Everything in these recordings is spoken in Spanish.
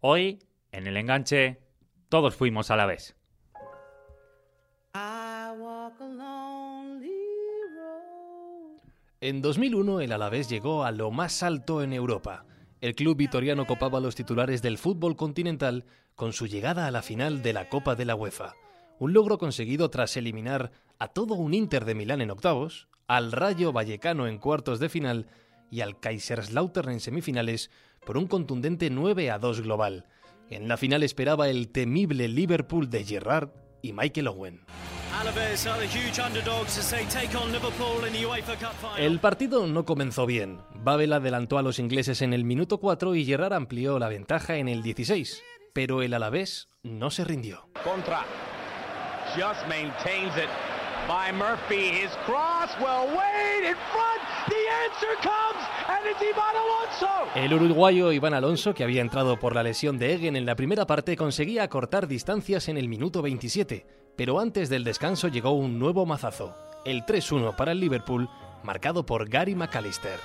Hoy, en el enganche, todos fuimos a la vez. En 2001 el Alavés llegó a lo más alto en Europa. El club vitoriano copaba los titulares del fútbol continental con su llegada a la final de la Copa de la UEFA. Un logro conseguido tras eliminar a todo un Inter de Milán en octavos, al Rayo Vallecano en cuartos de final y al Kaiserslautern en semifinales por un contundente 9 a 2 global. En la final esperaba el temible Liverpool de Gerrard y Michael Owen. El partido no comenzó bien. Babel adelantó a los ingleses en el minuto 4 y Gerrard amplió la ventaja en el 16. Pero el Alavés no se rindió. Contra. Just maintains it by Murphy. His cross, well, wait in front. The answer comes, El uruguayo Iván Alonso, que había entrado por la lesión de Egen en la primera parte, conseguía acortar distancias en el minuto 27 pero antes del descanso llegó un nuevo mazazo, el 3-1 para el Liverpool, marcado por Gary McAllister.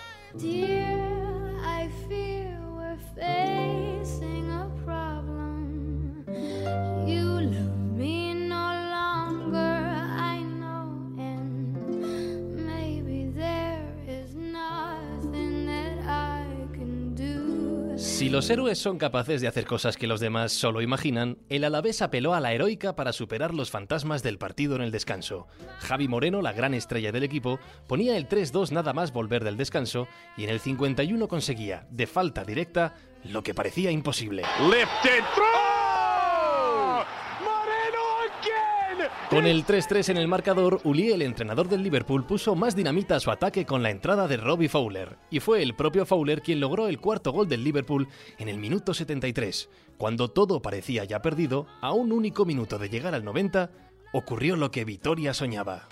Los héroes son capaces de hacer cosas que los demás solo imaginan, el Alavés apeló a la heroica para superar los fantasmas del partido en el descanso. Javi Moreno, la gran estrella del equipo, ponía el 3-2 nada más volver del descanso y en el 51 conseguía, de falta directa, lo que parecía imposible. Con el 3-3 en el marcador, Uli, el entrenador del Liverpool, puso más dinamita a su ataque con la entrada de Robbie Fowler. Y fue el propio Fowler quien logró el cuarto gol del Liverpool en el minuto 73. Cuando todo parecía ya perdido, a un único minuto de llegar al 90, ocurrió lo que Vitoria soñaba.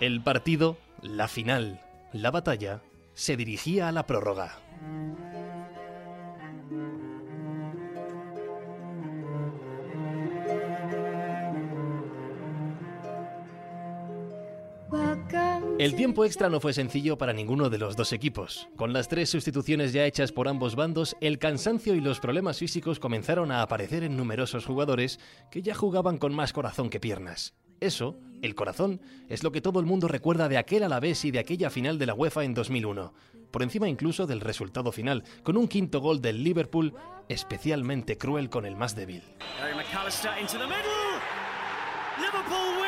El partido, la final, la batalla, se dirigía a la prórroga. El tiempo extra no fue sencillo para ninguno de los dos equipos. Con las tres sustituciones ya hechas por ambos bandos, el cansancio y los problemas físicos comenzaron a aparecer en numerosos jugadores que ya jugaban con más corazón que piernas. Eso, el corazón, es lo que todo el mundo recuerda de aquel Alavés y de aquella final de la UEFA en 2001, por encima incluso del resultado final, con un quinto gol del Liverpool especialmente cruel con el más débil. Liverpool.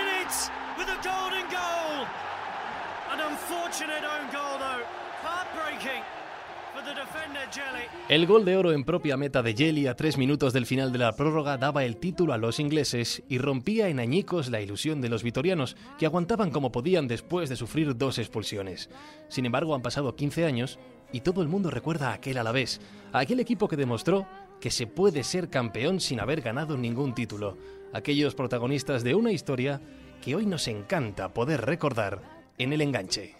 El gol de oro en propia meta de Jelly a tres minutos del final de la prórroga daba el título a los ingleses y rompía en añicos la ilusión de los vitorianos, que aguantaban como podían después de sufrir dos expulsiones. Sin embargo, han pasado 15 años y todo el mundo recuerda a aquel Alavés, a aquel equipo que demostró que se puede ser campeón sin haber ganado ningún título, aquellos protagonistas de una historia que hoy nos encanta poder recordar en el enganche.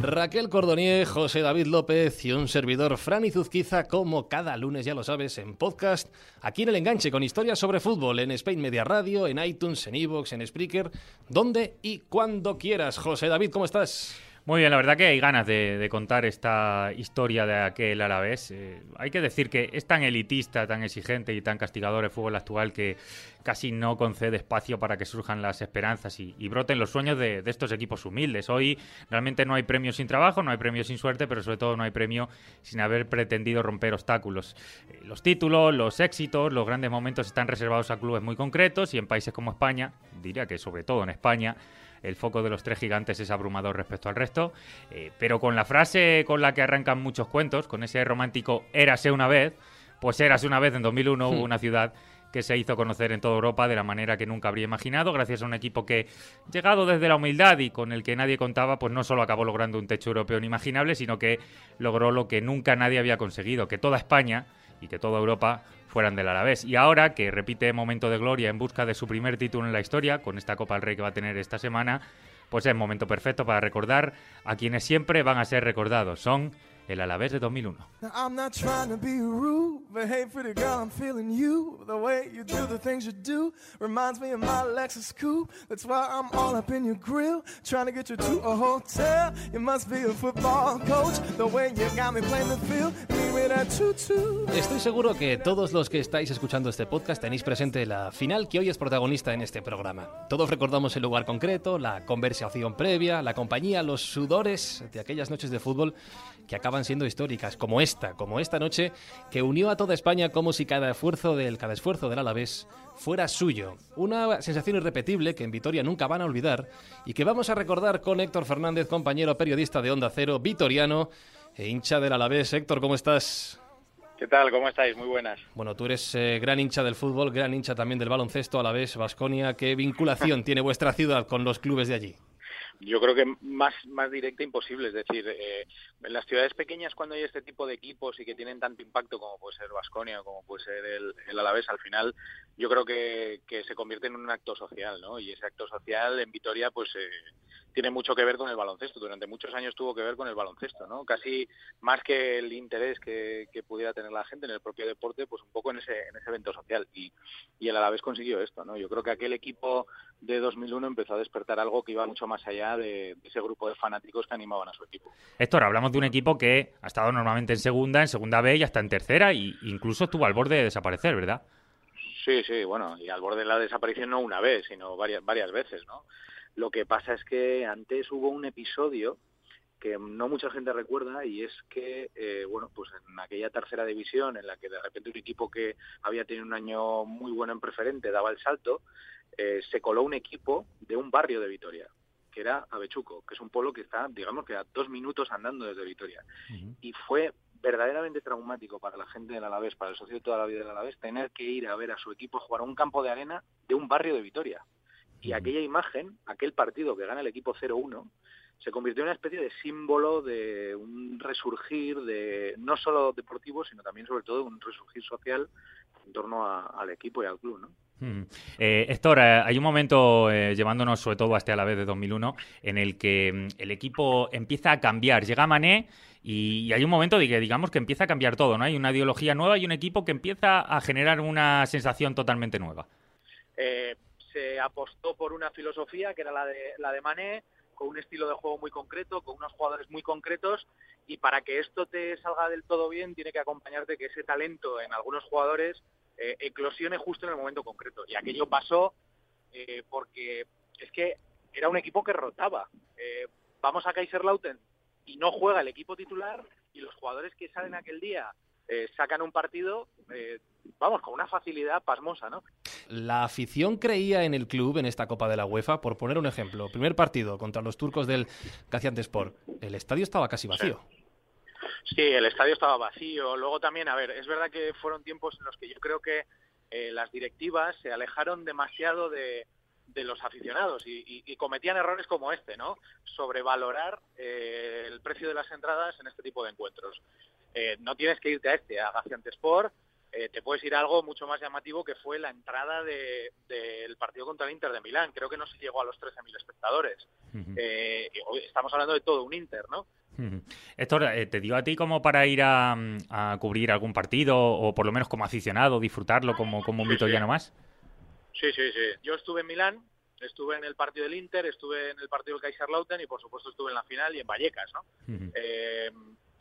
Raquel Cordonier, José David López y un servidor Franny Zuzquiza, como cada lunes, ya lo sabes, en podcast, aquí en El Enganche, con historias sobre fútbol, en Spain Media Radio, en iTunes, en Evox, en Spreaker, donde y cuando quieras. José David, ¿cómo estás? Muy bien, la verdad que hay ganas de, contar esta historia de aquel Alavés. Eh, hay que decir que es tan elitista, tan exigente y tan castigador el fútbol actual que casi no concede espacio para que surjan las esperanzas y, broten los sueños de, estos equipos humildes. Hoy realmente no hay premio sin trabajo, no hay premio sin suerte, pero sobre todo no hay premio sin haber pretendido romper obstáculos. Eh, los títulos, los éxitos, los grandes momentos están reservados a clubes muy concretos y en países como España, diría que sobre todo en España, el foco de los tres gigantes es abrumador respecto al resto, eh, pero con la frase con la que arrancan muchos cuentos, con ese romántico érase una vez, pues érase una vez en 2001 hubo hmm. una ciudad que se hizo conocer en toda Europa de la manera que nunca habría imaginado, gracias a un equipo que, llegado desde la humildad y con el que nadie contaba, pues no solo acabó logrando un techo europeo inimaginable, sino que logró lo que nunca nadie había conseguido, que toda España y que toda Europa fueran del Alavés. Y ahora que repite momento de gloria en busca de su primer título en la historia, con esta Copa del Rey que va a tener esta semana, pues es momento perfecto para recordar a quienes siempre van a ser recordados. Son el Alavés de 2001. Estoy seguro que todos los que estáis escuchando este podcast tenéis presente la final que hoy es protagonista en este programa. Todos recordamos el lugar concreto, la conversación previa, la compañía, los sudores de aquellas noches de fútbol que acaban siendo históricas, como esta, como esta noche que unió a toda España como si cada esfuerzo del cada esfuerzo del Alavés fuera suyo. Una sensación irrepetible que en Vitoria nunca van a olvidar y que vamos a recordar con Héctor Fernández, compañero periodista de Onda Cero, vitoriano e hincha del Alavés. Héctor, ¿cómo estás? ¿Qué tal? ¿Cómo estáis? Muy buenas. Bueno, tú eres eh, gran hincha del fútbol, gran hincha también del baloncesto, a la vez, Vasconia. ¿Qué vinculación tiene vuestra ciudad con los clubes de allí? Yo creo que más, más directa imposible. Es decir, eh, en las ciudades pequeñas cuando hay este tipo de equipos y que tienen tanto impacto como puede ser Vasconia, como puede ser el, el Alavés, al final yo creo que, que se convierte en un acto social, ¿no? Y ese acto social en Vitoria, pues eh, tiene mucho que ver con el baloncesto. Durante muchos años tuvo que ver con el baloncesto, ¿no? Casi más que el interés que, pudiera tener la gente en el propio deporte, pues un poco en ese, en ese evento social. Y, y el Alavés consiguió esto, ¿no? Yo creo que aquel equipo de 2001 empezó a despertar algo que iba mucho más allá de, ese grupo de fanáticos que animaban a su equipo. Héctor, hablamos de un equipo que ha estado normalmente en segunda, en segunda B y hasta en tercera, e incluso estuvo al borde de desaparecer, ¿verdad? Sí, sí, bueno, y al borde de la desaparición no una vez, sino varias, varias veces, ¿no? Lo que pasa es que antes hubo un episodio que no mucha gente recuerda y es que, eh, bueno, pues en aquella tercera división en la que de repente un equipo que había tenido un año muy bueno en preferente daba el salto, eh, se coló un equipo de un barrio de Vitoria, que era Avechuco, que es un pueblo que está, digamos que a dos minutos andando desde Vitoria. Y fue verdaderamente traumático para la gente del Alavés, para el socio de toda la vida del Alavés, tener que ir a ver a su equipo jugar a un campo de arena de un barrio de Vitoria. Y aquella imagen, aquel partido que gana el equipo 0-1, se convirtió en una especie de símbolo de un resurgir de no solo deportivo, sino también sobre todo un resurgir social en torno al equipo y al club, ¿no? Eh, Héctor, eh, hay un momento, eh, llevándonos sobre todo hasta la vez de 2001, en el que mm, el equipo empieza a cambiar. Llega Mané y, hay un momento de que digamos que empieza a cambiar todo, ¿no? Hay una ideología nueva y un equipo que empieza a generar una sensación totalmente nueva. Se apostó por una filosofía que era la de, la de Mané, con un estilo de juego muy concreto, con unos jugadores muy concretos, y para que esto te salga del todo bien, tiene que acompañarte que ese talento en algunos jugadores eh, eclosione justo en el momento concreto. Y aquello pasó eh, porque es que era un equipo que rotaba. Eh, vamos a Kaiserlauten y no juega el equipo titular, y los jugadores que salen aquel día sacan un partido, vamos, con una facilidad pasmosa, ¿no? La afición creía en el club en esta Copa de la UEFA, por poner un ejemplo. Primer partido contra los turcos del Sport. El estadio estaba casi vacío. Sí. el estadio estaba vacío. Luego también, a ver, es verdad que fueron tiempos en los que yo creo que eh, las directivas se alejaron demasiado de, los aficionados y, cometían errores como este, ¿no? Sobrevalorar eh, el precio de las entradas en este tipo de encuentros. Eh, no tienes que irte a este, a Sport eh, te puedes ir a algo mucho más llamativo que fue la entrada del partido contra el Inter de Milán. Creo que no se llegó a los 13.000 espectadores. Eh, estamos hablando de todo un Inter, ¿no? Héctor, eh, ¿te dio a ti como para ir a, cubrir algún partido o por lo menos como aficionado, disfrutarlo como, como un vitoriano más? Sí, sí, sí. Yo estuve en Milán, estuve en el partido del Inter, estuve en el partido del Kaiserslautern y por supuesto estuve en la final y en Vallecas, ¿no?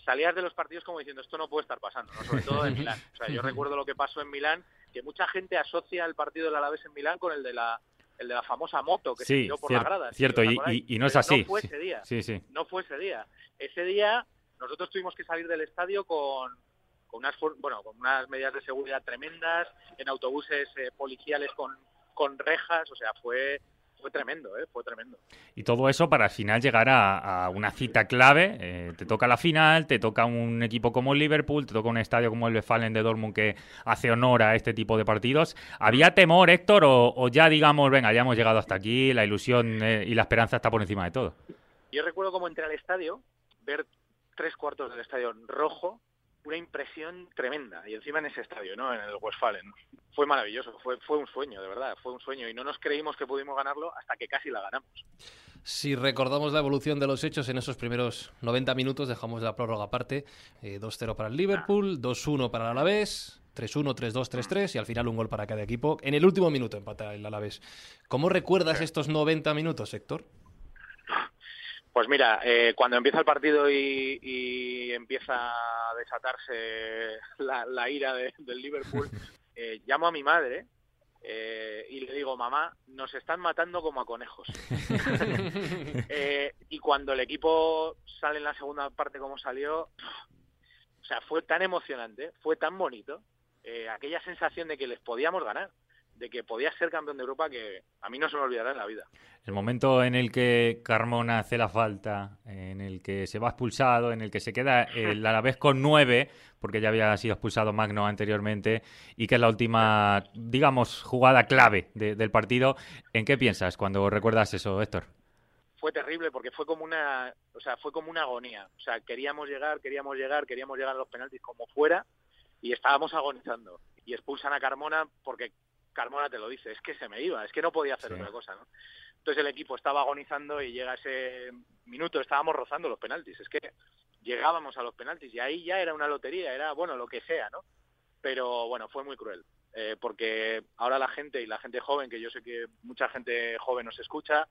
Salías de los partidos como diciendo esto no puede estar pasando, sobre todo en Milán. O sea, yo recuerdo lo que pasó en Milán, que mucha gente asocia el partido del Alavés en Milán con el de la el de la famosa moto que se tiró por la grada. Cierto, y, no es así. No fue ese día. Sí, sí. No fue ese día. Ese día nosotros tuvimos que salir del estadio con, con unas bueno con unas medidas de seguridad tremendas, en autobuses eh, policiales con, con rejas, o sea, fue fue tremendo, ¿eh? fue tremendo. Y todo eso para al final llegar a, una cita clave. Eh, te toca la final, te toca un equipo como el Liverpool, te toca un estadio como el Westfalen de Dortmund que hace honor a este tipo de partidos. ¿Había temor, Héctor, o, ya digamos, venga, ya hemos llegado hasta aquí, la ilusión eh, y la esperanza está por encima de todo? Yo recuerdo cómo entré al estadio, ver tres cuartos del estadio rojo, una impresión tremenda. Y encima en ese estadio, ¿no? En el Westfalen. Fue maravilloso, fue, fue un sueño, de verdad, fue un sueño. Y no nos creímos que pudimos ganarlo hasta que casi la ganamos. Si recordamos la evolución de los hechos en esos primeros 90 minutos, dejamos la prórroga aparte. 2-0 para el Liverpool, 2-1 para el Alavés, 3-1, 3-2, 3-3 y al final un gol para cada equipo. En el último minuto empata el Alavés. ¿Cómo recuerdas estos 90 minutos, Héctor? Pues mira, eh, cuando empieza el partido y, empieza a desatarse la, ira del Liverpool, eh, llamo a mi madre eh, y le digo, mamá, nos están matando como a conejos. Eh, y cuando el equipo sale en la segunda parte como salió, o sea, fue tan emocionante, fue tan bonito, eh, aquella sensación de que les podíamos ganar de que podía ser campeón de Europa que a mí no se me olvidará en la vida. El momento en el que Carmona hace la falta, en el que se va expulsado, en el que se queda el Alavés con nueve, porque ya había sido expulsado Magno anteriormente, y que es la última, digamos, jugada clave del partido. ¿En qué piensas cuando recuerdas eso, Héctor? Fue terrible porque fue como una, o sea, fue como una agonía. O sea, queríamos llegar, queríamos llegar, queríamos llegar a los penaltis como fuera y estábamos agonizando. Y expulsan a Carmona porque Carmona te lo dice, es que se me iba, es que no podía hacer otra cosa, ¿no? Entonces el equipo estaba agonizando y llega ese minuto, estábamos rozando los penaltis, es que llegábamos a los penaltis y ahí ya era una lotería, era, bueno, lo que sea, ¿no? Pero bueno, fue muy cruel, eh, porque ahora la gente y la gente joven, que yo sé que mucha gente joven nos escucha,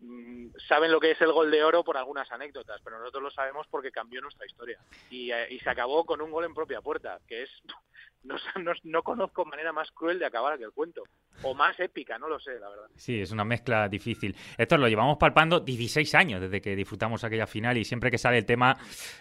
mm, saben lo que es el gol de oro por algunas anécdotas, pero nosotros lo sabemos porque cambió nuestra historia. Y, eh, y se acabó con un gol en propia puerta, que es no, no, conozco manera más cruel de acabar aquel cuento. O más épica, no lo sé, la verdad. Sí, es una mezcla difícil. Esto lo llevamos palpando 16 años desde que disfrutamos aquella final y siempre que sale el tema,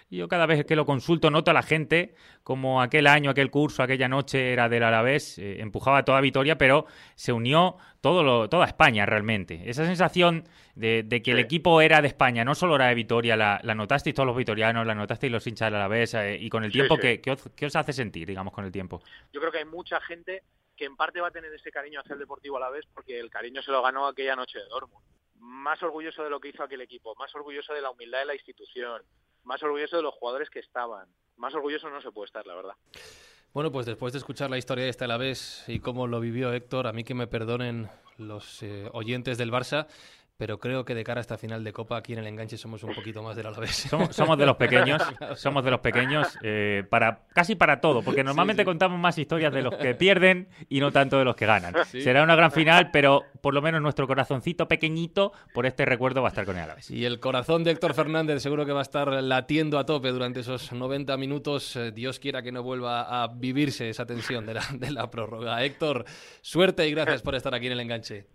yo cada vez que lo consulto noto a la gente como aquel año, aquel curso, aquella noche era del Alavés, eh, empujaba toda Vitoria, pero se unió todo lo, toda España realmente. Esa sensación de, que el equipo era de España, no solo era de Vitoria, la, la notasteis todos los vitorianos, la notasteis los hinchas del Alavés eh, y con el tiempo, ¿qué, os, hace sentir, digamos, con el tiempo? Yo creo que hay mucha gente que en parte va a tener ese cariño hacia el Deportivo a la vez porque el cariño se lo ganó aquella noche de Dortmund. Más orgulloso de lo que hizo aquel equipo, más orgulloso de la humildad de la institución, más orgulloso de los jugadores que estaban. Más orgulloso no se puede estar, la verdad. Bueno, pues después de escuchar la historia de esta Alavés y cómo lo vivió Héctor, a mí que me perdonen los eh, oyentes del Barça, pero creo que de cara a esta final de Copa aquí en el enganche somos un poquito más del Alavés. Somos, somos de los pequeños, somos de los pequeños, eh, para casi para todo, porque normalmente contamos más historias de los que pierden y no tanto de los que ganan. Será una gran final, pero por lo menos nuestro corazoncito pequeñito por este recuerdo va a estar con el Alavés. Y el corazón de Héctor Fernández seguro que va a estar latiendo a tope durante esos 90 minutos. Eh, Dios quiera que no vuelva a vivirse esa tensión de la, de la prórroga. Héctor, suerte y gracias por estar aquí en el enganche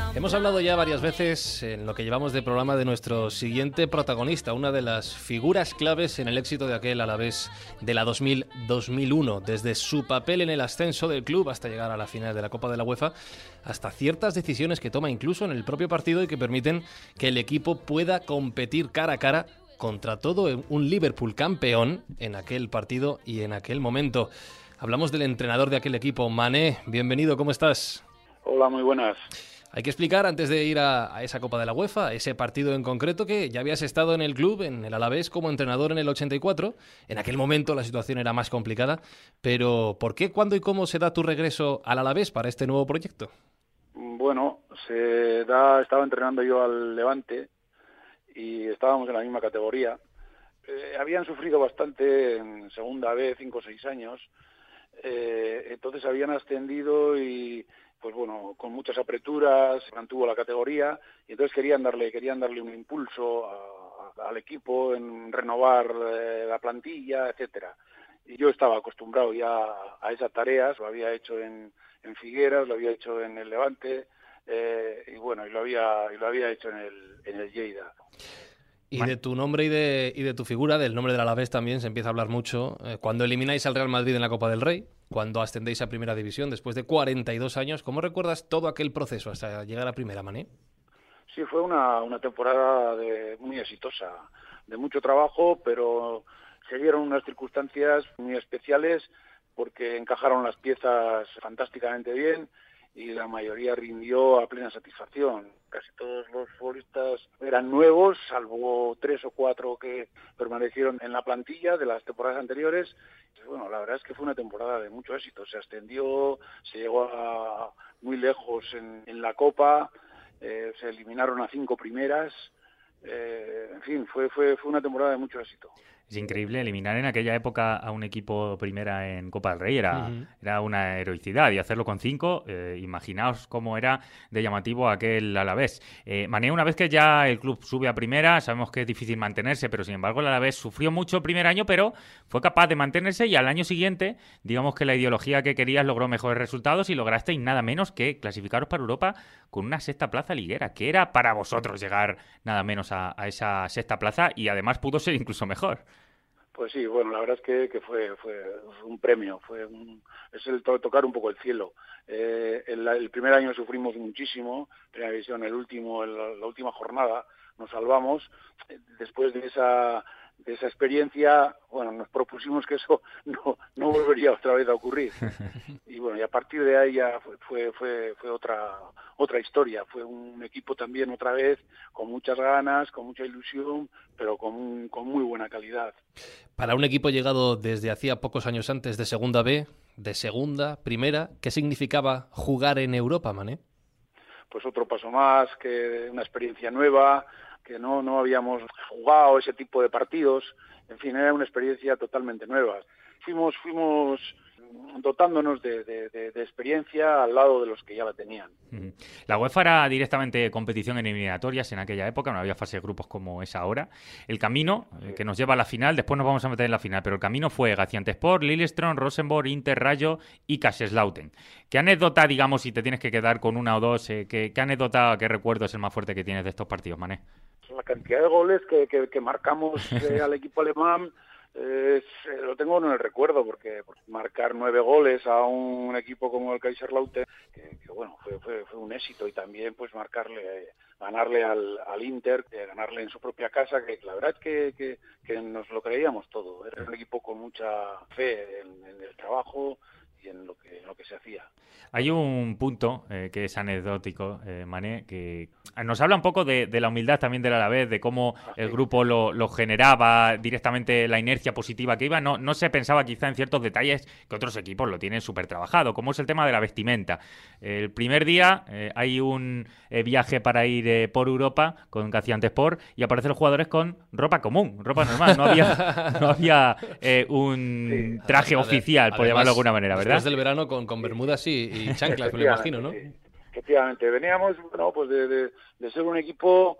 Hemos hablado ya varias veces en lo que llevamos de programa de nuestro siguiente protagonista, una de las figuras claves en el éxito de aquel Alavés de la 2000-2001, desde su papel en el ascenso del club hasta llegar a la final de la Copa de la UEFA, hasta ciertas decisiones que toma incluso en el propio partido y que permiten que el equipo pueda competir cara a cara contra todo un Liverpool campeón en aquel partido y en aquel momento. Hablamos del entrenador de aquel equipo, Mané. Bienvenido, ¿cómo estás? Hola, muy buenas. Hay que explicar, antes de ir a, esa Copa de la UEFA, ese partido en concreto, que ya habías estado en el club, en el Alavés, como entrenador en el 84. En aquel momento la situación era más complicada, pero ¿por qué, cuándo y cómo se da tu regreso al Alavés para este nuevo proyecto? Bueno, se da, estaba entrenando yo al Levante y estábamos en la misma categoría. Eh, habían sufrido bastante en segunda vez, cinco o seis años. Eh, entonces habían ascendido y pues bueno, con muchas apreturas, mantuvo la categoría y entonces querían darle, querían darle un impulso al equipo en renovar eh, la plantilla, etcétera. Y yo estaba acostumbrado ya a esas tareas, lo había hecho en, en Figueras, lo había hecho en el Levante eh, y bueno, y lo había, y lo había hecho en el, en el Lleida. Y de tu nombre y de, y de tu figura, del nombre del Alavés también se empieza a hablar mucho. Eh, cuando elimináis al Real Madrid en la Copa del Rey, cuando ascendéis a Primera División después de 42 años, ¿cómo recuerdas todo aquel proceso hasta llegar a Primera, Mané? Sí, fue una, temporada muy exitosa. de mucho trabajo, pero se dieron unas circunstancias muy especiales porque encajaron las piezas fantásticamente bien y la mayoría rindió a plena satisfacción. Casi todos los futbolistas eran nuevos, salvo tres o cuatro que permanecieron en la plantilla de las temporadas anteriores. Bueno, la verdad es que fue una temporada de mucho éxito. Se ascendió, se llegó a muy lejos en, la Copa, eh, se eliminaron a cinco primeras. Eh, en fin, fue, fue, fue una temporada de mucho éxito. Es increíble eliminar en aquella época a un equipo primera en Copa del Rey, era, era una heroicidad y hacerlo con cinco, eh, imaginaos cómo era de llamativo aquel Alavés. Eh, Mané, una vez que ya el club sube a primera, sabemos que es difícil mantenerse, pero sin embargo el Alavés sufrió mucho el primer año, pero fue capaz de mantenerse y al año siguiente, digamos que la ideología que querías logró mejores resultados y lograsteis nada menos que clasificaros para Europa con una sexta plaza liguera, que era para vosotros llegar nada menos a esa sexta plaza y además pudo ser incluso mejor. Pues sí, bueno, la verdad es que, que fue, fue un premio, fue es el tocar un poco el cielo. Eh, el, primer año sufrimos muchísimo, primera división, el último, la última jornada nos salvamos. Después de esa de esa experiencia, bueno, nos propusimos que eso no, no volvería otra vez a ocurrir. Y bueno, y a partir de ahí ya fue, fue, fue, otra, otra historia. Fue un equipo también otra vez con muchas ganas, con mucha ilusión, pero con, con muy buena calidad. Para un equipo llegado desde hacía pocos años antes de Segunda B, de Segunda, Primera, ¿qué significaba jugar en Europa, Mané? Pues otro paso más, que una experiencia nueva, que no, no habíamos jugado ese tipo de partidos. En fin, era una experiencia totalmente nueva. Fuimos, fuimos dotándonos de, experiencia al lado de los que ya la tenían. La UEFA era directamente competición en eliminatorias en aquella época, no había fase de grupos como es ahora. El camino eh, que nos lleva a la final, después nos vamos a meter en la final, pero el camino fue Gaziantepspor, Lillestrøm, Rosenborg, Inter, Rayo y Kaiserslautern. ¿Qué anécdota, digamos, si te tienes que quedar con una o dos, eh, ¿qué, anécdota, qué recuerdo es el más fuerte que tienes de estos partidos, Mané? La cantidad de goles que, marcamos eh, al equipo alemán eh, lo tengo en el recuerdo porque, marcar nueve goles a un equipo como el Kaiserslautern que, que bueno fue, fue, un éxito y también pues marcarle ganarle al, al Inter ganarle en su propia casa que la verdad es que, que, nos lo creíamos todo. Era un equipo con mucha fe en el trabajo y en lo que, lo que se hacía. Hay un punto eh, que es anecdótico, eh, Mané, que nos habla un poco de, la humildad también del Alavés, de cómo ah, el grupo lo, generaba directamente la inercia positiva que iba. No, no se pensaba quizá en ciertos detalles que otros equipos lo tienen súper trabajado, como es el tema de la vestimenta. El primer día eh, hay un viaje para ir por Europa con Sport y aparecen los jugadores con ropa común, ropa normal. No había, no había un traje oficial, por llamarlo de alguna manera, ¿verdad? Desde del verano con, con bermudas y, y chanclas, me lo imagino, ¿no? Efectivamente, veníamos bueno, pues de, de, ser un equipo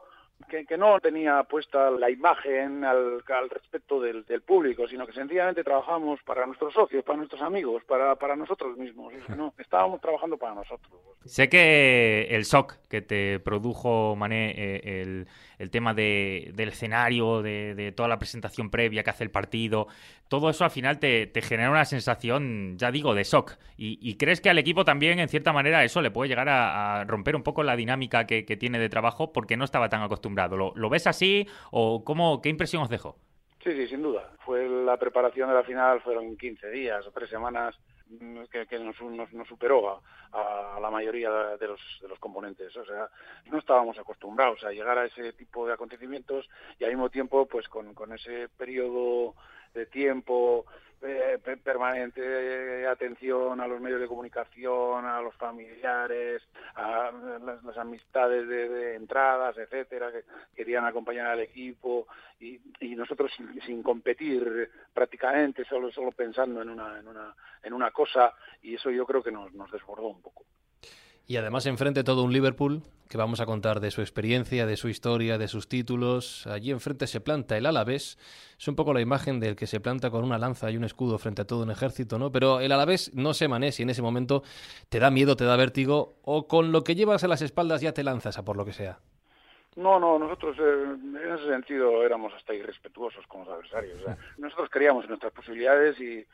que, que, no tenía puesta la imagen al, al respecto del, del, público, sino que sencillamente trabajamos para nuestros socios, para nuestros amigos, para, para nosotros mismos. No, estábamos trabajando para nosotros. Sé que el shock que te produjo, Mané, eh, el el tema de, del escenario, de, toda la presentación previa que hace el partido, todo eso al final te, genera una sensación, ya digo, de shock. Y, crees que al equipo también, en cierta manera, eso le puede llegar a, romper un poco la dinámica que, tiene de trabajo porque no estaba tan acostumbrado. ¿Lo, ves así o cómo, qué impresión os dejó? Sí, sí, sin duda. Fue la preparación de la final, fueron 15 días o tres semanas que, nos, superó a, la mayoría de los, de los componentes. O sea, no estábamos acostumbrados a llegar a ese tipo de acontecimientos y al mismo tiempo, pues con, con ese periodo de tiempo eh, permanente atención a los medios de comunicación, a los familiares, a las, amistades de, entradas, etcétera, que querían acompañar al equipo y, nosotros sin, competir prácticamente, solo solo pensando en una en una en una cosa y eso yo creo que nos, nos desbordó un poco. Y además enfrente todo un Liverpool que vamos a contar de su experiencia, de su historia, de sus títulos. Allí enfrente se planta el Alavés. Es un poco la imagen del que se planta con una lanza y un escudo frente a todo un ejército, ¿no? Pero el Alavés no se mané si en ese momento te da miedo, te da vértigo o con lo que llevas a las espaldas ya te lanzas a por lo que sea. No, no, nosotros eh, en ese sentido éramos hasta irrespetuosos con los adversarios. nosotros creíamos en nuestras posibilidades y,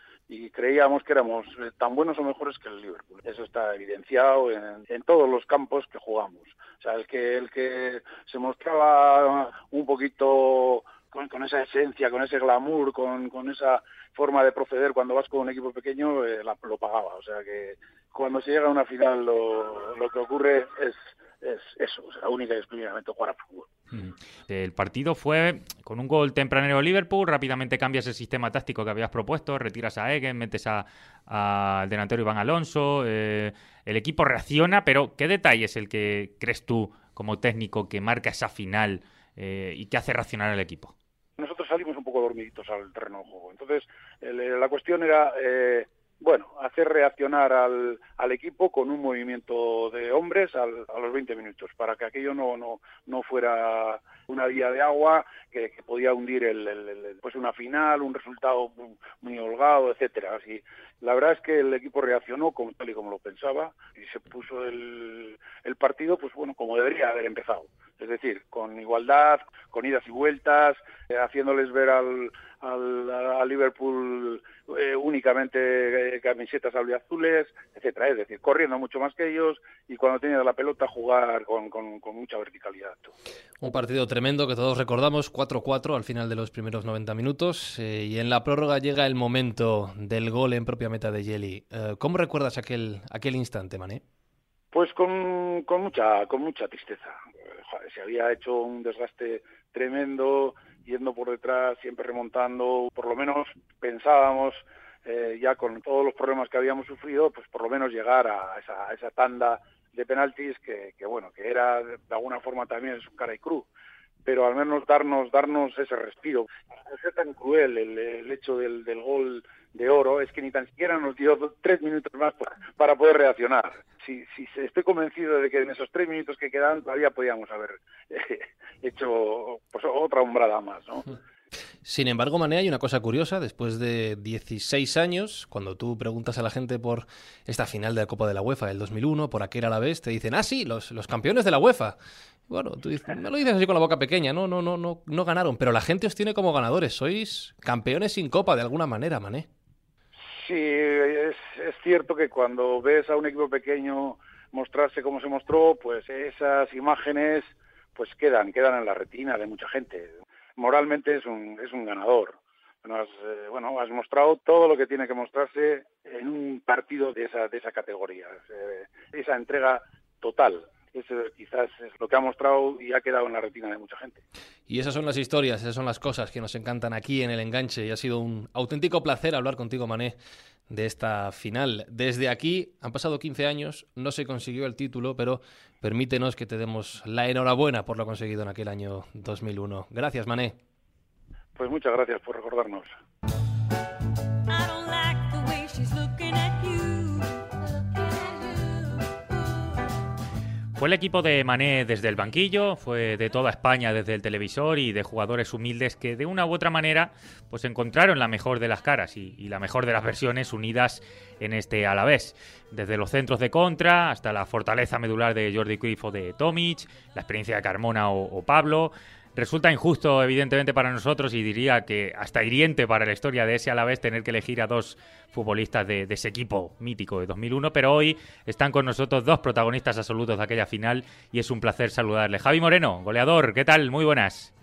creíamos que éramos eh, tan buenos o mejores que el Liverpool. Eso está evidenciado en, en, todos los campos que jugamos. O sea, el que, el que se mostraba un poquito con, esa esencia, con ese glamour, con, con, esa forma de proceder cuando vas con un equipo pequeño, eh, lo pagaba. O sea que cuando se llega a una final lo, lo que ocurre es, es eso, o sea, única y exclusivamente jugar a fútbol. El partido fue con un gol tempranero de Liverpool, rápidamente cambias el sistema táctico que habías propuesto, retiras a Egen, metes al delantero Iván Alonso, eh, el equipo reacciona, pero ¿qué detalle es el que crees tú como técnico que marca esa final eh, y que hace reaccionar al equipo? Nosotros salimos un poco dormiditos al terreno de juego, entonces la cuestión era... Eh, bueno, hacer reaccionar al, al, equipo con un movimiento de hombres al, a los 20 minutos, para que aquello no, no, no fuera una vía de agua que, podía hundir el, pues una final, un resultado muy, holgado, etcétera. Así, la verdad es que el equipo reaccionó como, tal y como lo pensaba y se puso el, el partido, pues bueno, como debería haber empezado. Es decir, con igualdad, con idas y vueltas, eh, haciéndoles ver al, al, Liverpool eh, únicamente eh, camisetas azules, etcétera. Es decir, corriendo mucho más que ellos y cuando tenía la pelota jugar con, con, mucha verticalidad. Un partido tremendo que todos recordamos, 4-4 al final de los primeros 90 minutos y en la prórroga llega el momento del gol en propia meta de Jelly. ¿Cómo recuerdas aquel, aquel instante, Mané? Pues con, con, mucha, con mucha tristeza. Se había hecho un desgaste tremendo, yendo por detrás, siempre remontando. Por lo menos pensábamos, eh, ya con todos los problemas que habíamos sufrido, pues por lo menos llegar a esa, esa tanda de penaltis que, que, bueno, que era de alguna forma también es un cara y cruz pero al menos darnos darnos ese respiro. Al ser tan cruel el, hecho del, gol de oro es que ni tan siquiera nos dio tres minutos más para, poder reaccionar. Si, si estoy convencido de que en esos tres minutos que quedan todavía podíamos haber eh, hecho pues, otra umbrada más, ¿no? Sin embargo, Mané, hay una cosa curiosa. Después de 16 años, cuando tú preguntas a la gente por esta final de la Copa de la UEFA del 2001, por aquel a la vez, te dicen, ah, sí, los, los campeones de la UEFA. Bueno, tú dices, me lo dices así con la boca pequeña, no, no, no, no, no ganaron, pero la gente os tiene como ganadores, sois campeones sin copa de alguna manera, Mané. Sí, es, es cierto que cuando ves a un equipo pequeño mostrarse como se mostró, pues esas imágenes pues quedan, quedan en la retina de mucha gente. Moralmente es un, es un ganador. Bueno has, eh, mostrado todo lo que tiene que mostrarse en un partido de esa, de esa categoría. Eh, esa entrega total eso quizás es lo que ha mostrado y ha quedado en la retina de mucha gente. Y esas son las historias, esas son las cosas que nos encantan aquí en el enganche y ha sido un auténtico placer hablar contigo, Mané, de esta final. Desde aquí han pasado 15 años, no se consiguió el título, pero permítenos que te demos la enhorabuena por lo conseguido en aquel año 2001. Gracias, Mané. Pues muchas gracias por recordarnos. Fue el equipo de Mané desde el banquillo, fue de toda España desde el televisor y de jugadores humildes que de una u otra manera pues encontraron la mejor de las caras y, la mejor de las versiones unidas en este Alavés. Desde los centros de contra hasta la fortaleza medular de Jordi Cruyff o de Tomic, la experiencia de Carmona o Pablo, Resulta injusto, evidentemente, para nosotros y diría que hasta hiriente para la historia de ese Alavés tener que elegir a dos futbolistas de, ese equipo mítico de 2001, pero hoy están con nosotros dos protagonistas absolutos de aquella final y es un placer saludarle. Javi Moreno, goleador, ¿qué tal? Muy buenas.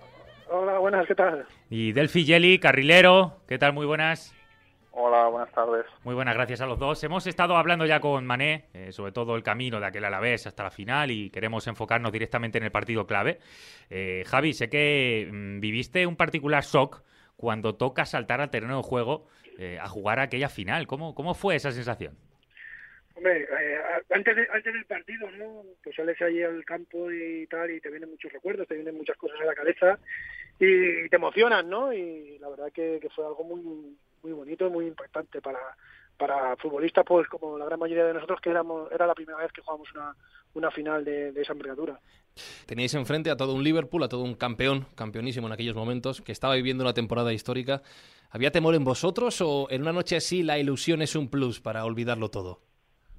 Hola, buenas, ¿qué tal? Y Delphi Jelly, carrilero, ¿qué tal? Muy buenas. Hola, buenas tardes. Muy buenas, gracias a los dos. Hemos estado hablando ya con Mané, eh, sobre todo el camino de aquel Alavés hasta la final y queremos enfocarnos directamente en el partido clave. Eh, Javi, sé que mm, viviste un particular shock cuando toca saltar al terreno de juego eh, a jugar aquella final. ¿Cómo, ¿Cómo fue esa sensación? Hombre, antes, antes del partido, ¿no? Pues sales ahí al campo y tal y te vienen muchos recuerdos, te vienen muchas cosas a la cabeza y te emocionan, ¿no? Y la verdad que, que fue algo muy muy bonito y muy importante para, para futbolistas pues como la gran mayoría de nosotros que éramos era la primera vez que jugamos una, una final de, esa envergadura. Teníais enfrente a todo un Liverpool, a todo un campeón, campeonísimo en aquellos momentos, que estaba viviendo una temporada histórica. ¿Había temor en vosotros o en una noche así la ilusión es un plus para olvidarlo todo?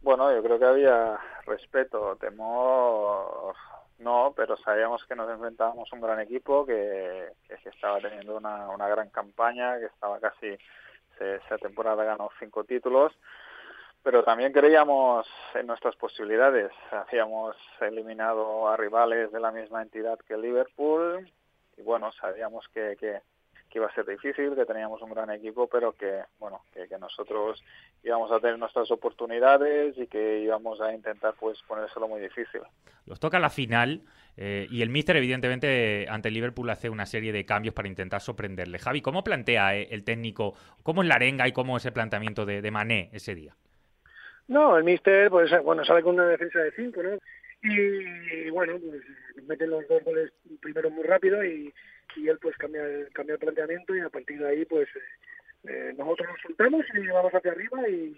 Bueno, yo creo que había respeto, temor no, pero sabíamos que nos enfrentábamos a un gran equipo que, que, estaba teniendo una, una gran campaña, que estaba casi esa temporada ganó cinco títulos, pero también creíamos en nuestras posibilidades. Habíamos eliminado a rivales de la misma entidad que Liverpool bueno, sabíamos que, que, iba a ser difícil, que teníamos un gran equipo, pero que, bueno, que, que, nosotros íbamos a tener nuestras oportunidades y que íbamos a intentar pues ponérselo muy difícil. Los toca la final eh, y el míster evidentemente ante el Liverpool hace una serie de cambios para intentar sorprenderle. Javi, ¿cómo plantea eh, el técnico, cómo es la arenga y cómo es el planteamiento de, de Mané ese día? No, el míster, pues bueno, sale con una defensa de 5, ¿no? Y, bueno, pues meten los dos goles primero muy rápido y, y él pues cambia, cambia el planteamiento y a partir de ahí pues eh, nosotros nos soltamos y vamos hacia arriba y,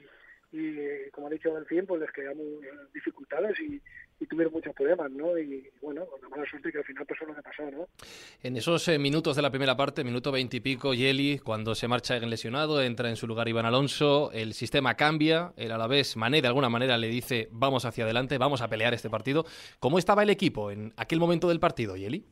y como ha dicho Delfín, pues les quedamos dificultades y, y, tuvieron muchos problemas, ¿no? Y bueno, con la mala suerte que al final pasó lo que pasó, ¿no? En esos eh, minutos de la primera parte, minuto veintipico, Yeli, cuando se marcha en lesionado, entra en su lugar Iván Alonso, el sistema cambia, el Alavés, Mané de alguna manera le dice vamos hacia adelante, vamos a pelear este partido. ¿Cómo estaba el equipo en aquel momento del partido, Yeli?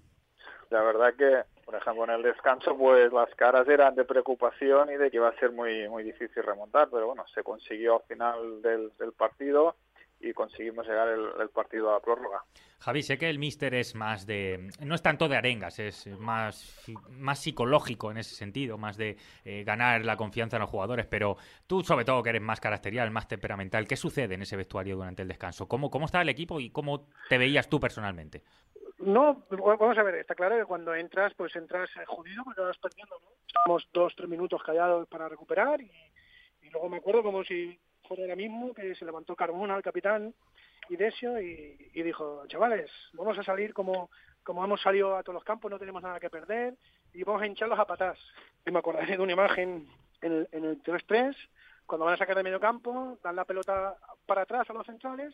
La verdad que por ejemplo, en el descanso, pues las caras eran de preocupación y de que iba a ser muy muy difícil remontar, pero bueno, se consiguió al final del, partido y conseguimos llegar el, el, partido a la prórroga. Javi, sé que el míster es más de... no es tanto de arengas, es más, más psicológico en ese sentido, más de eh, ganar la confianza en los jugadores, pero tú sobre todo que eres más caracterial, más temperamental, ¿qué sucede en ese vestuario durante el descanso? ¿Cómo, cómo estaba el equipo y cómo te veías tú personalmente? No, vamos a ver, está claro que cuando entras, pues entras jodido porque vas perdiendo, ¿no? Estamos dos, tres minutos callados para recuperar y, luego me acuerdo como si fuera ahora mismo que se levantó Carmona, el capitán, y y, y dijo, chavales, vamos a salir como, como hemos salido a todos los campos, no tenemos nada que perder, y vamos a hincharlos a patas. Y me acordaré de una imagen en el, en el 3-3, cuando van a sacar de medio campo, dan la pelota para atrás a los centrales,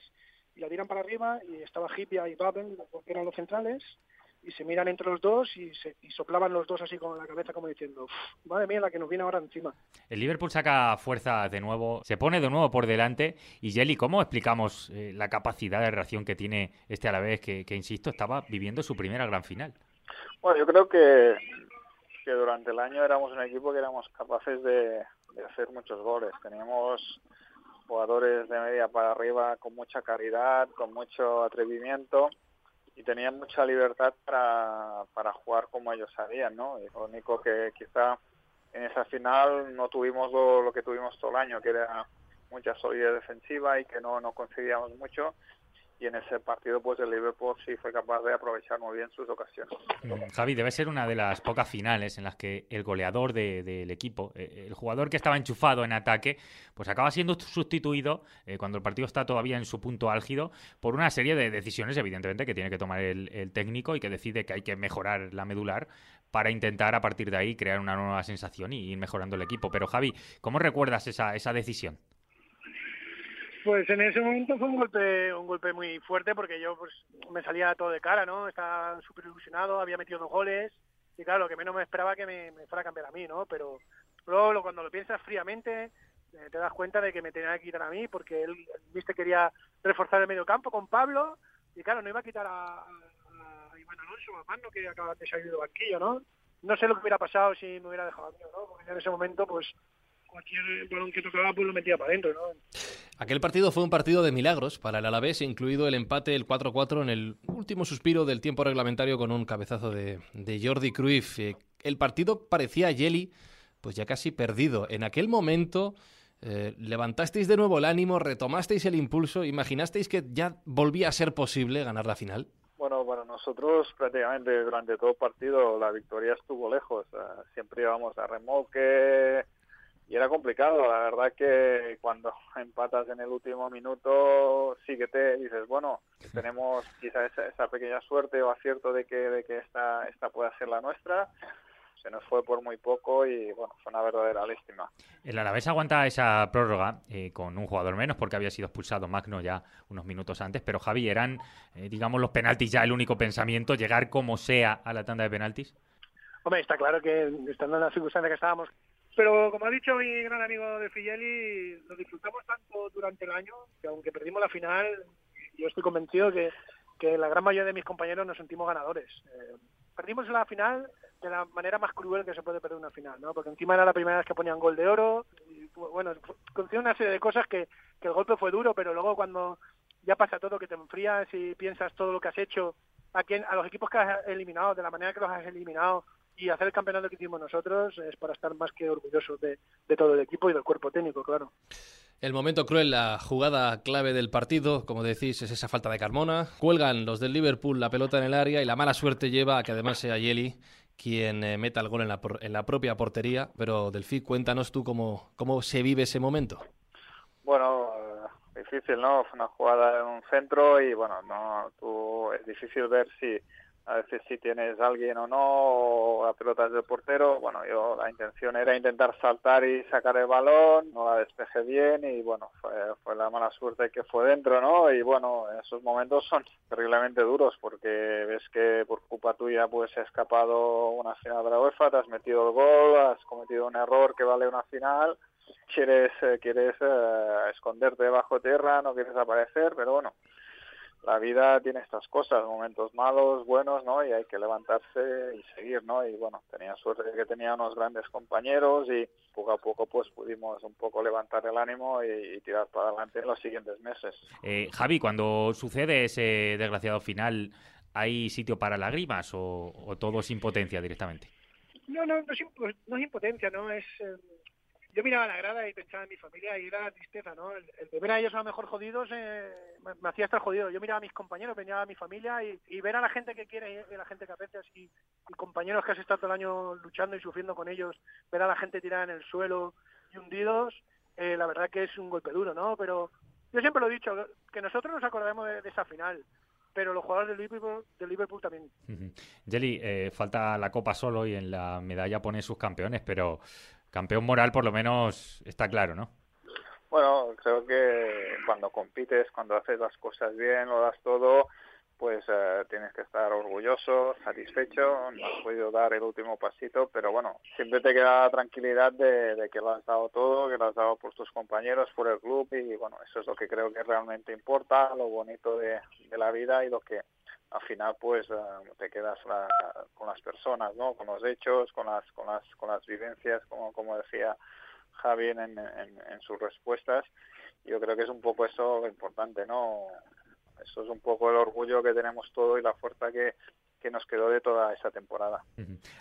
la tiran para arriba y estaba Hipia y Babel, que eran los centrales, y se miran entre los dos y, se, y soplaban los dos así con la cabeza como diciendo, madre mía, la que nos viene ahora encima. El Liverpool saca fuerza de nuevo, se pone de nuevo por delante y Jelly, ¿cómo explicamos eh, la capacidad de reacción que tiene este Alavés que, que, insisto, estaba viviendo su primera gran final? Bueno, yo creo que, que durante el año éramos un equipo que éramos capaces de, de hacer muchos goles. Teníamos jugadores de media para arriba con mucha calidad, con mucho atrevimiento y tenían mucha libertad para, para jugar como ellos sabían, ¿no? Lo único que quizá en esa final no tuvimos lo, lo que tuvimos todo el año, que era mucha solidez defensiva y que no, no conseguíamos mucho y en ese partido pues el Liverpool sí fue capaz de aprovechar muy bien sus ocasiones. Javi, debe ser una de las pocas finales en las que el goleador del de, equipo, eh, el jugador que estaba enchufado en ataque, pues acaba siendo sustituido eh, cuando el partido está todavía en su punto álgido por una serie de decisiones evidentemente que tiene que tomar el, el técnico y que decide que hay que mejorar la medular para intentar a partir de ahí crear una nueva sensación y ir mejorando el equipo. Pero Javi, ¿cómo recuerdas esa, esa decisión? Pues en ese momento fue un golpe, un golpe muy fuerte porque yo pues me salía todo de cara, ¿no? Estaba súper ilusionado, había metido dos goles y claro, lo que menos me esperaba que me, fuera a cambiar a mí, ¿no? Pero luego cuando lo piensas fríamente eh, te das cuenta de que me tenía que quitar a mí porque él, viste, quería reforzar el medio campo con Pablo y claro, no iba a quitar a, a, Iván Alonso, a Mano, que acaba de salir de banquillo, ¿no? No sé lo que hubiera pasado si me hubiera dejado a mí, ¿no? Porque en ese momento pues cualquier balón que tocaba pues lo metía para adentro, ¿no? Aquel partido fue un partido de milagros para el Alavés, incluido el empate, el 4-4 en el último suspiro del tiempo reglamentario con un cabezazo de, Jordi Cruyff. Eh, el partido parecía a Yeli, pues ya casi perdido. En aquel momento eh, levantasteis de nuevo el ánimo, retomasteis el impulso, imaginasteis que ya volvía a ser posible ganar la final. Bueno, para nosotros prácticamente durante todo el partido la victoria estuvo lejos. Uh, siempre íbamos a remolque, y era complicado. La verdad que cuando empatas en el último minuto sí que te dices, bueno, tenemos quizás esa, esa, pequeña suerte o acierto de que, de que esta, esta pueda ser la nuestra. Se nos fue por muy poco y bueno, fue una verdadera lástima. El Alavés aguanta esa prórroga eh, con un jugador menos porque había sido expulsado Magno ya unos minutos antes, pero Javi, eran, eh, digamos, los penaltis ya el único pensamiento, llegar como sea a la tanda de penaltis. Hombre, está claro que estando en la circunstancia que estábamos, pero como ha dicho mi gran amigo de Figeli, lo disfrutamos tanto durante el año que aunque perdimos la final, yo estoy convencido que, que la gran mayoría de mis compañeros nos sentimos ganadores. Eh, perdimos la final de la manera más cruel que se puede perder una final, ¿no? Porque encima era la primera vez que ponían gol de oro, y, bueno, contiene una serie de cosas que, que el golpe fue duro, pero luego cuando ya pasa todo, que te enfrías y piensas todo lo que has hecho a, quien, a los equipos que has eliminado, de la manera que los has eliminado y hacer el campeonato que hicimos nosotros es para estar más que orgullosos de, de todo el equipo y del cuerpo técnico, claro. El momento cruel, la jugada clave del partido, como decís, es esa falta de Carmona. Cuelgan los del Liverpool la pelota en el área y la mala suerte lleva a que además sea Yeli quien eh, meta el gol en la, en la propia portería. Pero Delfi, cuéntanos tú cómo, cómo se vive ese momento. Bueno, eh, difícil, ¿no? Fue una jugada en un centro y bueno, no, tú, es difícil ver si a veces si tienes alguien o no, o la pelota es del portero. Bueno, yo la intención era intentar saltar y sacar el balón, no la despejé bien y bueno, fue, fue la mala suerte que fue dentro, ¿no? Y bueno, esos momentos son terriblemente duros porque ves que por culpa tuya pues ha escapado una final de la UEFA, te has metido el gol, has cometido un error que vale una final quieres eh, quieres eh, esconderte bajo tierra, no quieres aparecer, pero bueno, la vida tiene estas cosas, momentos malos, buenos, ¿no? Y hay que levantarse y seguir, ¿no? Y bueno, tenía suerte de que tenía unos grandes compañeros y poco a poco pues pudimos un poco levantar el ánimo y, y tirar para adelante en los siguientes meses. Eh, Javi, cuando sucede ese desgraciado final, ¿hay sitio para lágrimas o, o todo es impotencia directamente? No, no, no es, no es impotencia, ¿no? Es... Eh yo miraba la grada y pensaba en mi familia y era tristeza, ¿no? El, el de ver a ellos a lo mejor jodidos eh, me, hacía estar jodido. Yo miraba a mis compañeros, venía a mi familia y, y ver a la gente que quiere y a la gente que aprecias y, y, compañeros que has estado todo el año luchando y sufriendo con ellos, ver a la gente tirada en el suelo y hundidos, eh, la verdad que es un golpe duro, ¿no? Pero yo siempre lo he dicho, que nosotros nos acordemos de, de esa final pero los jugadores del Liverpool, del Liverpool también. Jelly, eh, falta la Copa solo y en la medalla pone sus campeones, pero campeón moral por lo menos está claro, ¿no? Bueno, creo que cuando compites, cuando haces las cosas bien, lo das todo, pues eh, tienes que estar orgulloso, satisfecho, no has podido dar el último pasito, pero bueno, siempre te queda la tranquilidad de, que lo has dado todo, que lo has dado por tus compañeros, por el club y bueno, eso es lo que creo que realmente importa, lo bonito de, de la vida y lo que al final pues uh, te quedas la, con las personas, ¿no? Con los hechos, con las con las con las vivencias, como como decía Javi en, en, en sus respuestas. Yo creo que es un poco eso lo importante, ¿no? Eso es un poco el orgullo que tenemos todo y la fuerza que, que nos quedó de toda esa temporada.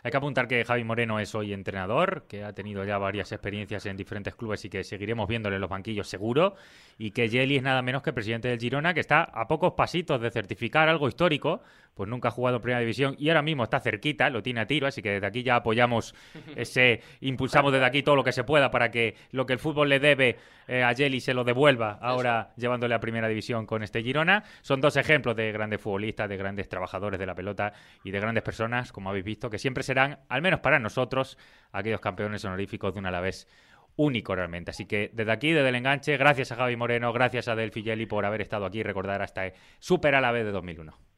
Hay que apuntar que Javi Moreno es hoy entrenador, que ha tenido ya varias experiencias en diferentes clubes y que seguiremos viéndole en los banquillos seguro, y que Jelly es nada menos que presidente del Girona, que está a pocos pasitos de certificar algo histórico, pues nunca ha jugado en Primera División y ahora mismo está cerquita, lo tiene a tiro, así que desde aquí ya apoyamos ese, impulsamos desde aquí todo lo que se pueda para que lo que el fútbol le debe eh, a Jelly se lo devuelva ahora Eso. llevándole a Primera División con este Girona. Son dos ejemplos de grandes futbolistas, de grandes trabajadores de la pelota y de grandes personas, como habéis visto, que siempre serán, al menos para nosotros, aquellos campeones honoríficos de un Alavés único realmente. Así que desde aquí, desde el enganche, gracias a Javi Moreno, gracias a Delphi Jelly por haber estado aquí y recordar hasta Super Alavés de 2001.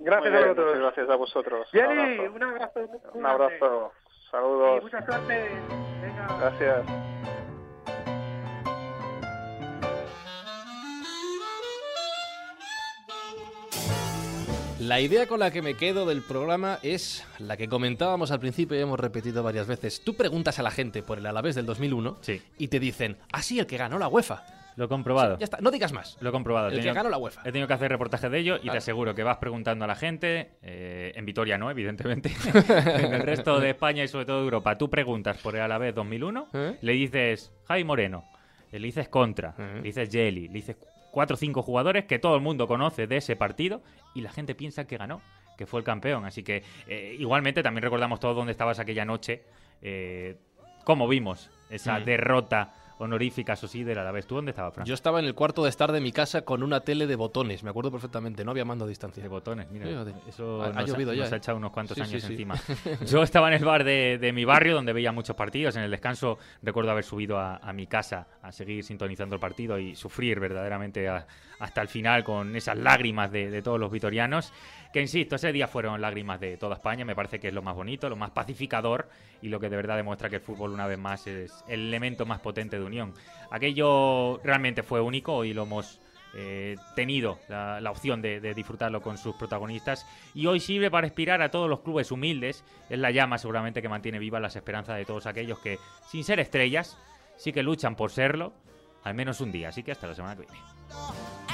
Gracias bien, a vosotros. Gracias a vosotros. Un abrazo. Un, un abrazo. Saludos. Y mucha suerte. Venga. Gracias. La idea con la que me quedo del programa es la que comentábamos al principio y hemos repetido varias veces. Tú preguntas a la gente por el Alavés del 2001 sí. y te dicen, ah, sí, el que ganó la UEFA. Lo he comprobado. Sí, ya está, no digas más. Lo he comprobado. El tenido, que ganó la UEFA. He tenido que hacer reportaje de ello y claro. te aseguro que vas preguntando a la gente, eh, en Vitoria no, evidentemente, en el resto de España y sobre todo de Europa. Tú preguntas por el Alavés 2001, ¿Eh? le dices Javi Moreno, le dices Contra, ¿Eh? le dices Jelly, le dices cuatro o cinco jugadores que todo el mundo conoce de ese partido y la gente piensa que ganó, que fue el campeón. Así que eh, igualmente también recordamos todos dónde estabas aquella noche, eh, cómo vimos esa derrota honorífica, eso sí, del Alavés. ¿Tú dónde estabas, Fran? Yo estaba en el cuarto de estar de mi casa con una tele de botones, me acuerdo perfectamente, no había mando a distancia. De botones, mira, sí, eso ha, nos, ha, llovido nos ¿eh? ha echado unos cuantos sí, años sí, encima. Yo estaba en el bar de, de, mi barrio donde veía muchos partidos, en el descanso recuerdo haber subido a, a mi casa a seguir sintonizando el partido y sufrir verdaderamente a, hasta el final con esas lágrimas de, de todos los vitorianos que insisto, ese día fueron lágrimas de toda España, me parece que es lo más bonito, lo más pacificador y lo que de verdad demuestra que el fútbol una vez más es el elemento más potente de unión. Aquello realmente fue único y lo hemos eh, tenido la, opción de, de, disfrutarlo con sus protagonistas y hoy sirve para inspirar a todos los clubes humildes, es la llama seguramente que mantiene vivas las esperanzas de todos aquellos que sin ser estrellas sí que luchan por serlo al menos un día, así que hasta la semana que viene.